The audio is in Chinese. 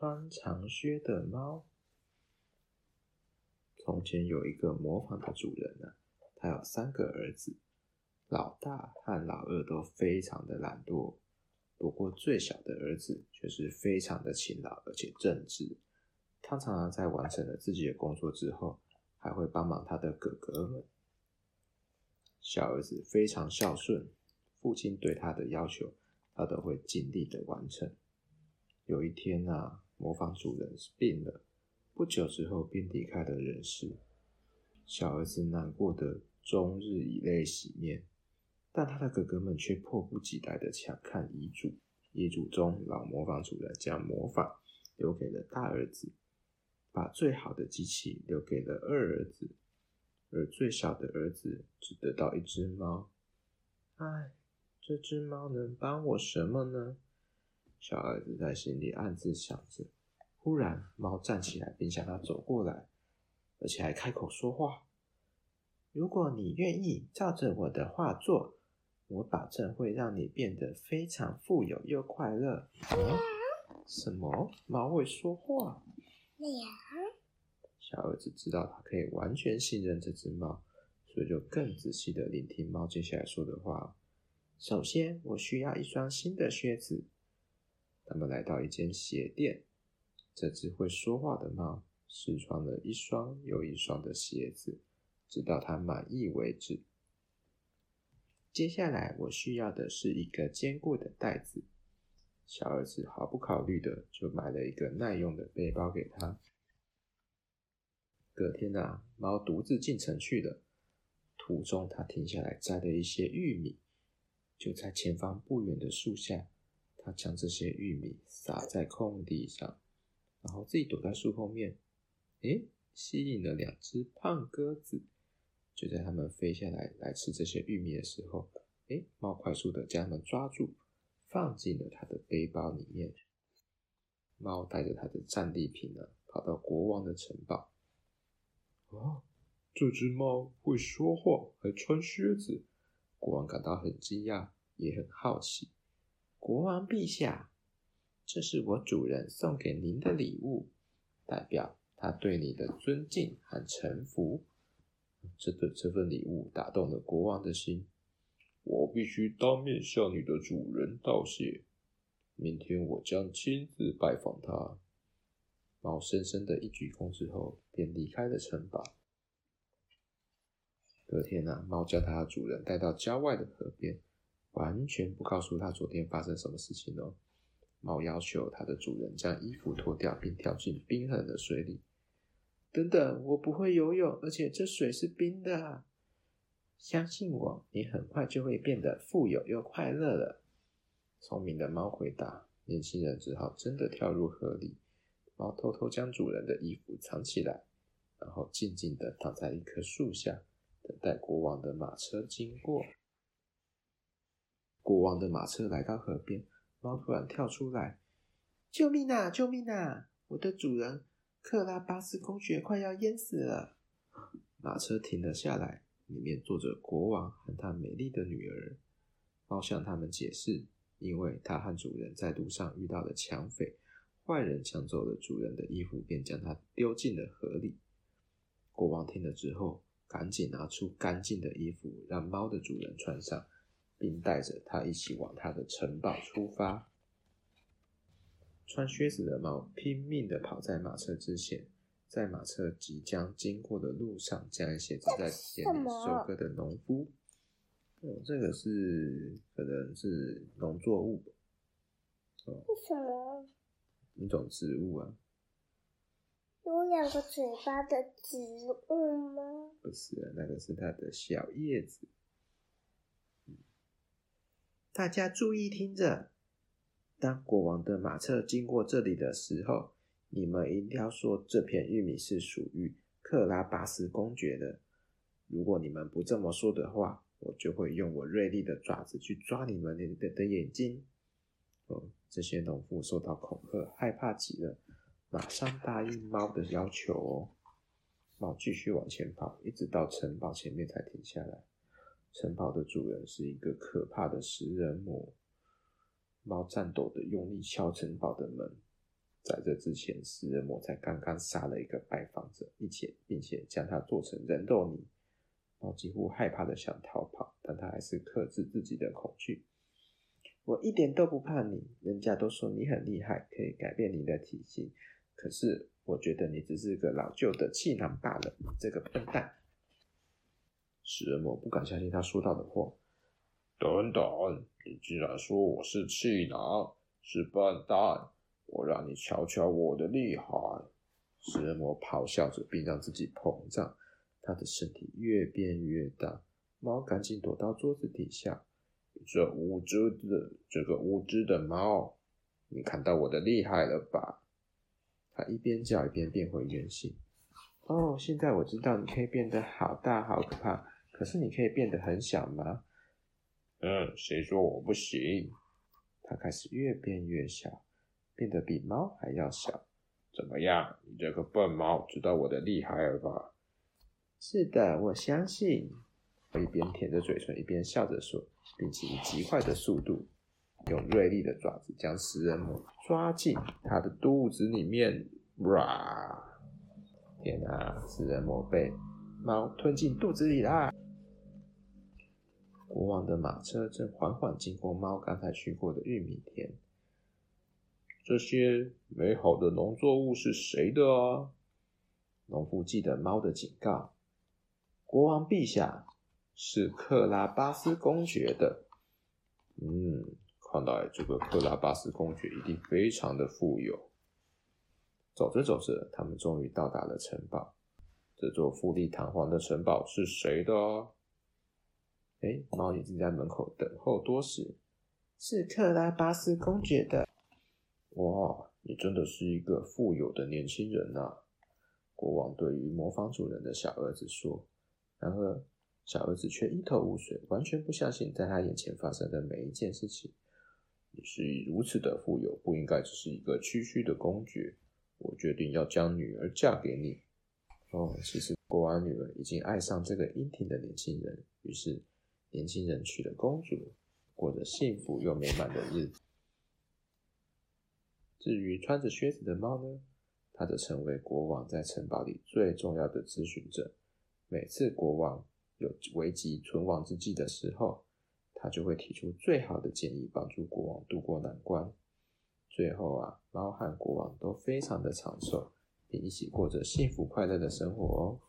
穿长靴的猫。从前有一个模仿的主人呢，他有三个儿子，老大和老二都非常的懒惰，不过最小的儿子却是非常的勤劳而且正直。他常常在完成了自己的工作之后，还会帮忙他的哥哥们。小儿子非常孝顺，父亲对他的要求，他都会尽力的完成。有一天啊，模仿主人病了。不久之后便离开了人世，小儿子难过的终日以泪洗面，但他的哥哥们却迫不及待的抢看遗嘱。遗嘱中，老模仿主人将磨坊留给了大儿子，把最好的机器留给了二儿子，而最小的儿子只得到一只猫。唉，这只猫能帮我什么呢？小儿子在心里暗自想着。忽然，猫站起来，并向他走过来，而且还开口说话：“如果你愿意照着我的话做，我保证会让你变得非常富有又快乐。”嗯，什么？猫会说话？小儿子知道他可以完全信任这只猫，所以就更仔细的聆听猫接下来说的话。首先，我需要一双新的靴子。他们来到一间鞋店。这只会说话的猫试穿了一双又一双的鞋子，直到它满意为止。接下来，我需要的是一个坚固的袋子。小儿子毫不考虑的就买了一个耐用的背包给他。隔天啊，猫独自进城去了。途中，他停下来摘了一些玉米。就在前方不远的树下，他将这些玉米撒在空地上。然后自己躲在树后面，诶，吸引了两只胖鸽子。就在它们飞下来来吃这些玉米的时候，诶，猫快速的将它们抓住，放进了它的背包里面。猫带着它的战利品呢，跑到国王的城堡。哦，这只猫会说话，还穿靴子。国王感到很惊讶，也很好奇。国王陛下。这是我主人送给您的礼物，代表他对你的尊敬和臣服。这个这份礼物打动了国王的心，我必须当面向你的主人道谢。明天我将亲自拜访他。猫深深的一鞠躬之后，便离开了城堡。隔天啊，猫将它的主人带到郊外的河边，完全不告诉他昨天发生什么事情哦。猫要求它的主人将衣服脱掉，并跳进冰冷的水里。等等，我不会游泳，而且这水是冰的。相信我，你很快就会变得富有又快乐了。聪明的猫回答。年轻人只好真的跳入河里。猫偷偷将主人的衣服藏起来，然后静静的躺在一棵树下，等待国王的马车经过。国王的马车来到河边。猫突然跳出来：“救命啊！救命啊！我的主人克拉巴斯公爵快要淹死了。”马车停了下来，里面坐着国王和他美丽的女儿。猫向他们解释：“因为他和主人在路上遇到了抢匪，坏人抢走了主人的衣服，便将他丢进了河里。”国王听了之后，赶紧拿出干净的衣服，让猫的主人穿上。并带着他一起往他的城堡出发。穿靴子的猫拼命地跑在马车之前，在马车即将经过的路上，将鞋子在田里收割的农夫。哦，这个是可能是农作物。哦，是什么？一种植物啊。有两个嘴巴的植物吗？不是，那个是它的小叶子。大家注意听着，当国王的马车经过这里的时候，你们一定要说这片玉米是属于克拉巴斯公爵的。如果你们不这么说的话，我就会用我锐利的爪子去抓你们的的眼睛。哦，这些农夫受到恐吓，害怕极了，马上答应猫的要求哦。猫继续往前跑，一直到城堡前面才停下来。城堡的主人是一个可怕的食人魔。猫颤抖的用力敲城堡的门，在这之前，食人魔才刚刚杀了一个拜访者，并且并且将他做成人肉泥。猫几乎害怕的想逃跑，但他还是克制自己的恐惧。我一点都不怕你，人家都说你很厉害，可以改变你的体型。可是我觉得你只是个老旧的气囊罢了，你这个笨蛋！食人魔不敢相信他说到的话。等等，你竟然说我是气囊，是笨蛋！我让你瞧瞧我的厉害！食人魔咆哮着，并让自己膨胀，他的身体越变越大。猫赶紧躲到桌子底下。这无知的，这个无知的猫，你看到我的厉害了吧？他一边叫一边变回原形。哦，现在我知道你可以变得好大好可怕，可是你可以变得很小吗？嗯，谁说我不行？它开始越变越小，变得比猫还要小。怎么样？你这个笨猫，知道我的厉害了吧？是的，我相信。我一边舔着嘴唇，一边笑着说，并且以极快的速度，用锐利的爪子将食人魔抓进它的肚子里面。哇！天啊，食人魔被猫吞进肚子里啦！的马车正缓缓经过猫刚才去过的玉米田。这些美好的农作物是谁的啊？农夫记得猫的警告。国王陛下。是克拉巴斯公爵的。嗯，看来这个克拉巴斯公爵一定非常的富有。走着走着，他们终于到达了城堡。这座富丽堂皇的城堡是谁的哦？哎，猫已经在门口等候多时。是克拉巴斯公爵的。哇，你真的是一个富有的年轻人啊！国王对于磨坊主人的小儿子说。然而。小儿子却一头雾水，完全不相信在他眼前发生的每一件事情。你是如此的富有，不应该只是一个区区的公爵。我决定要将女儿嫁给你。哦，其实国王女儿已经爱上这个英挺的年轻人，于是年轻人娶了公主，过着幸福又美满的日子。至于穿着靴子的猫呢，它则成为国王在城堡里最重要的咨询者。每次国王有危急存亡之际的时候，他就会提出最好的建议，帮助国王渡过难关。最后啊，猫和国王都非常的长寿，并一起过着幸福快乐的生活哦。